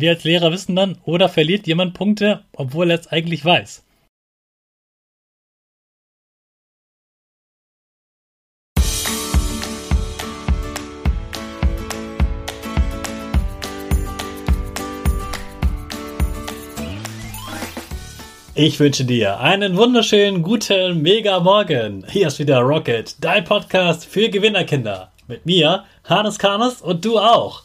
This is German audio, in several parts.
Wir als Lehrer wissen dann, oder verliert jemand Punkte, obwohl er es eigentlich weiß. Ich wünsche dir einen wunderschönen guten Mega Morgen. Hier ist wieder Rocket, dein Podcast für Gewinnerkinder. Mit mir, Hannes Karnes und du auch.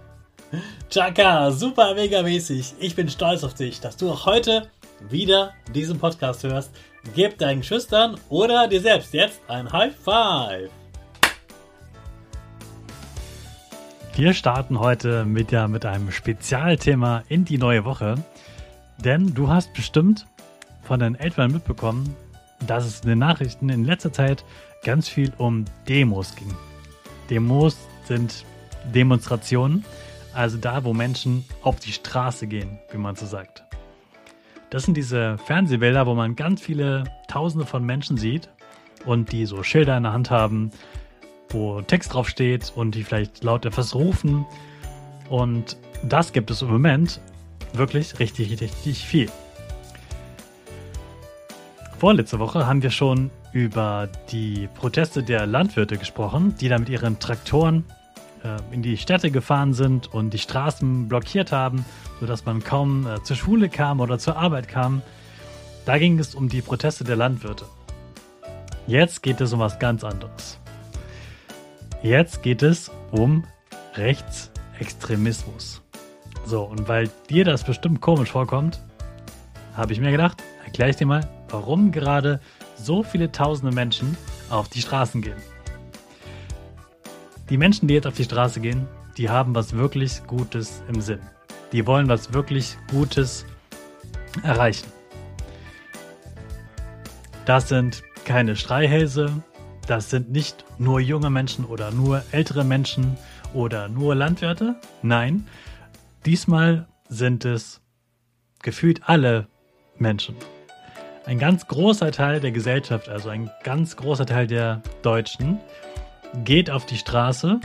Chaka, super mega mäßig. Ich bin stolz auf dich, dass du auch heute wieder diesen Podcast hörst. Gib deinen Schüchtern oder dir selbst jetzt ein High Five. Wir starten heute mit, ja, mit einem Spezialthema in die neue Woche. Denn du hast bestimmt von deinen Eltern mitbekommen, dass es in den Nachrichten in letzter Zeit ganz viel um Demos ging. Demos sind Demonstrationen, also da, wo Menschen auf die Straße gehen, wie man so sagt. Das sind diese Fernsehbilder, wo man ganz viele Tausende von Menschen sieht und die so Schilder in der Hand haben, wo Text drauf steht und die vielleicht laut etwas rufen. Und das gibt es im Moment wirklich richtig, richtig viel. Vorletzte Woche haben wir schon über die Proteste der Landwirte gesprochen, die da mit ihren Traktoren in die Städte gefahren sind und die Straßen blockiert haben, sodass man kaum äh, zur Schule kam oder zur Arbeit kam. Da ging es um die Proteste der Landwirte. Jetzt geht es um was ganz anderes. Jetzt geht es um Rechtsextremismus. So, und weil dir das bestimmt komisch vorkommt, habe ich mir gedacht, erkläre ich dir mal, warum gerade so viele tausende Menschen auf die Straßen gehen. Die Menschen, die jetzt auf die Straße gehen, die haben was wirklich Gutes im Sinn. Die wollen was wirklich Gutes erreichen. Das sind keine Streihälse, das sind nicht nur junge Menschen oder nur ältere Menschen oder nur Landwirte. Nein, diesmal sind es gefühlt alle Menschen. Ein ganz großer Teil der Gesellschaft, also ein ganz großer Teil der Deutschen, geht auf die Straße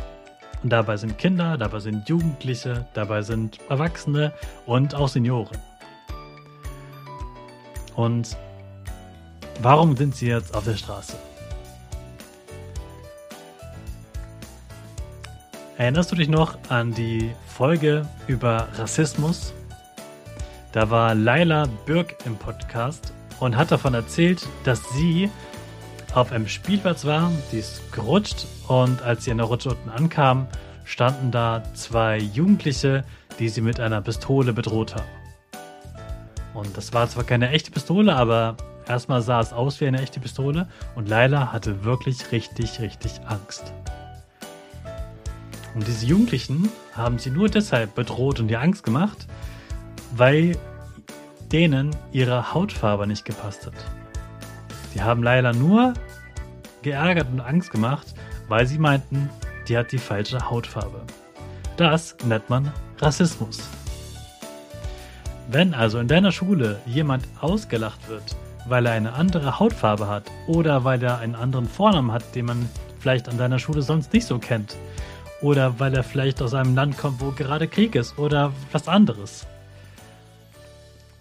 und dabei sind Kinder, dabei sind Jugendliche, dabei sind Erwachsene und auch Senioren. Und warum sind sie jetzt auf der Straße? Erinnerst du dich noch an die Folge über Rassismus? Da war Laila Birk im Podcast und hat davon erzählt, dass sie auf einem Spielplatz war, die ist gerutscht und als sie an der Rutsche unten ankam, standen da zwei Jugendliche, die sie mit einer Pistole bedroht haben. Und das war zwar keine echte Pistole, aber erstmal sah es aus wie eine echte Pistole und Laila hatte wirklich richtig, richtig Angst. Und diese Jugendlichen haben sie nur deshalb bedroht und ihr Angst gemacht, weil denen ihre Hautfarbe nicht gepasst hat. Die haben Laila nur geärgert und Angst gemacht, weil sie meinten, die hat die falsche Hautfarbe. Das nennt man Rassismus. Wenn also in deiner Schule jemand ausgelacht wird, weil er eine andere Hautfarbe hat oder weil er einen anderen Vornamen hat, den man vielleicht an deiner Schule sonst nicht so kennt, oder weil er vielleicht aus einem Land kommt, wo gerade Krieg ist oder was anderes.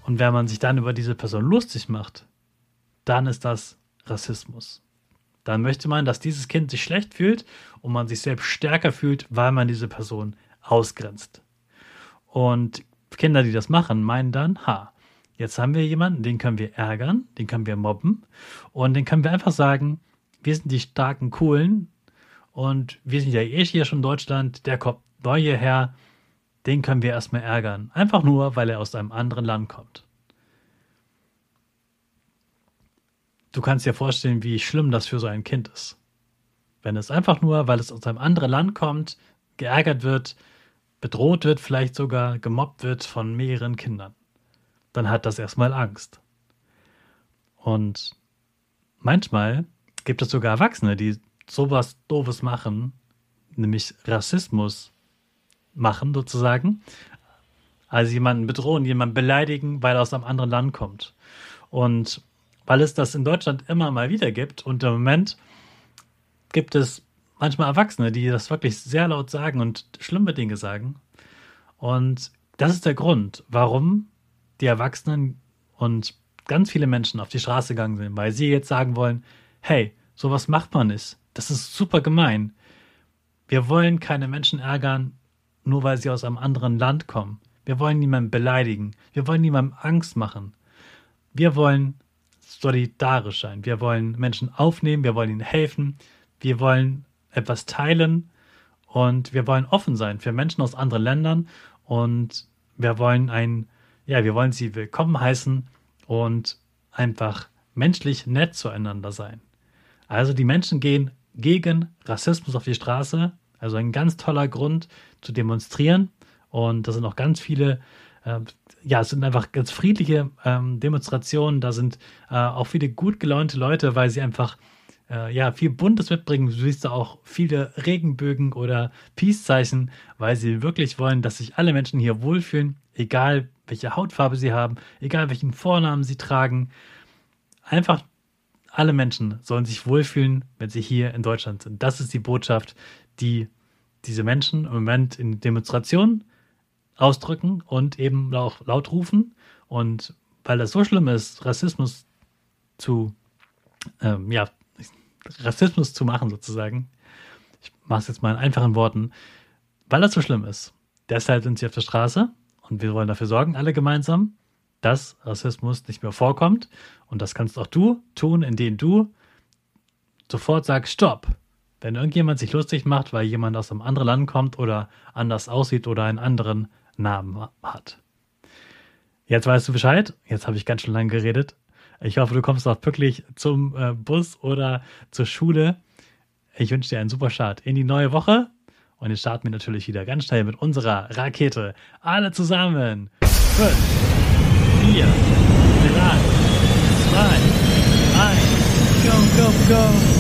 Und wenn man sich dann über diese Person lustig macht, dann ist das Rassismus. Dann möchte man, dass dieses Kind sich schlecht fühlt und man sich selbst stärker fühlt, weil man diese Person ausgrenzt. Und Kinder, die das machen, meinen dann, ha, jetzt haben wir jemanden, den können wir ärgern, den können wir mobben und den können wir einfach sagen, wir sind die starken Coolen und wir sind ja eh hier schon in Deutschland, der kommt neu hierher, den können wir erstmal ärgern. Einfach nur, weil er aus einem anderen Land kommt. Du kannst dir vorstellen, wie schlimm das für so ein Kind ist. Wenn es einfach nur, weil es aus einem anderen Land kommt, geärgert wird, bedroht wird, vielleicht sogar gemobbt wird von mehreren Kindern, dann hat das erstmal Angst. Und manchmal gibt es sogar Erwachsene, die sowas Doofes machen, nämlich Rassismus machen sozusagen. Also jemanden bedrohen, jemanden beleidigen, weil er aus einem anderen Land kommt. Und weil es das in Deutschland immer mal wieder gibt. Und im Moment gibt es manchmal Erwachsene, die das wirklich sehr laut sagen und schlimme Dinge sagen. Und das ist der Grund, warum die Erwachsenen und ganz viele Menschen auf die Straße gegangen sind, weil sie jetzt sagen wollen, hey, sowas macht man nicht. Das ist super gemein. Wir wollen keine Menschen ärgern, nur weil sie aus einem anderen Land kommen. Wir wollen niemanden beleidigen. Wir wollen niemandem Angst machen. Wir wollen solidarisch sein. Wir wollen Menschen aufnehmen, wir wollen ihnen helfen, wir wollen etwas teilen und wir wollen offen sein für Menschen aus anderen Ländern und wir wollen ein, ja, wir wollen sie willkommen heißen und einfach menschlich nett zueinander sein. Also die Menschen gehen gegen Rassismus auf die Straße, also ein ganz toller Grund zu demonstrieren und da sind auch ganz viele äh, ja, es sind einfach ganz friedliche ähm, Demonstrationen. Da sind äh, auch viele gut gelaunte Leute, weil sie einfach äh, ja, viel Buntes mitbringen. Du siehst da auch viele Regenbögen oder Peace-Zeichen, weil sie wirklich wollen, dass sich alle Menschen hier wohlfühlen, egal welche Hautfarbe sie haben, egal welchen Vornamen sie tragen. Einfach alle Menschen sollen sich wohlfühlen, wenn sie hier in Deutschland sind. Das ist die Botschaft, die diese Menschen im Moment in Demonstrationen ausdrücken und eben auch laut rufen. Und weil das so schlimm ist, Rassismus zu, ähm, ja, Rassismus zu machen sozusagen, ich mache es jetzt mal in einfachen Worten, weil das so schlimm ist. Deshalb sind sie auf der Straße und wir wollen dafür sorgen, alle gemeinsam, dass Rassismus nicht mehr vorkommt. Und das kannst auch du tun, indem du sofort sagst, stopp. Wenn irgendjemand sich lustig macht, weil jemand aus einem anderen Land kommt oder anders aussieht oder einen anderen Namen hat. Jetzt weißt du Bescheid. Jetzt habe ich ganz schön lange geredet. Ich hoffe, du kommst auch pünktlich zum äh, Bus oder zur Schule. Ich wünsche dir einen super Start in die neue Woche. Und jetzt starten wir natürlich wieder ganz schnell mit unserer Rakete. Alle zusammen. 5, 4, 3, 2, 1. Go, go, go.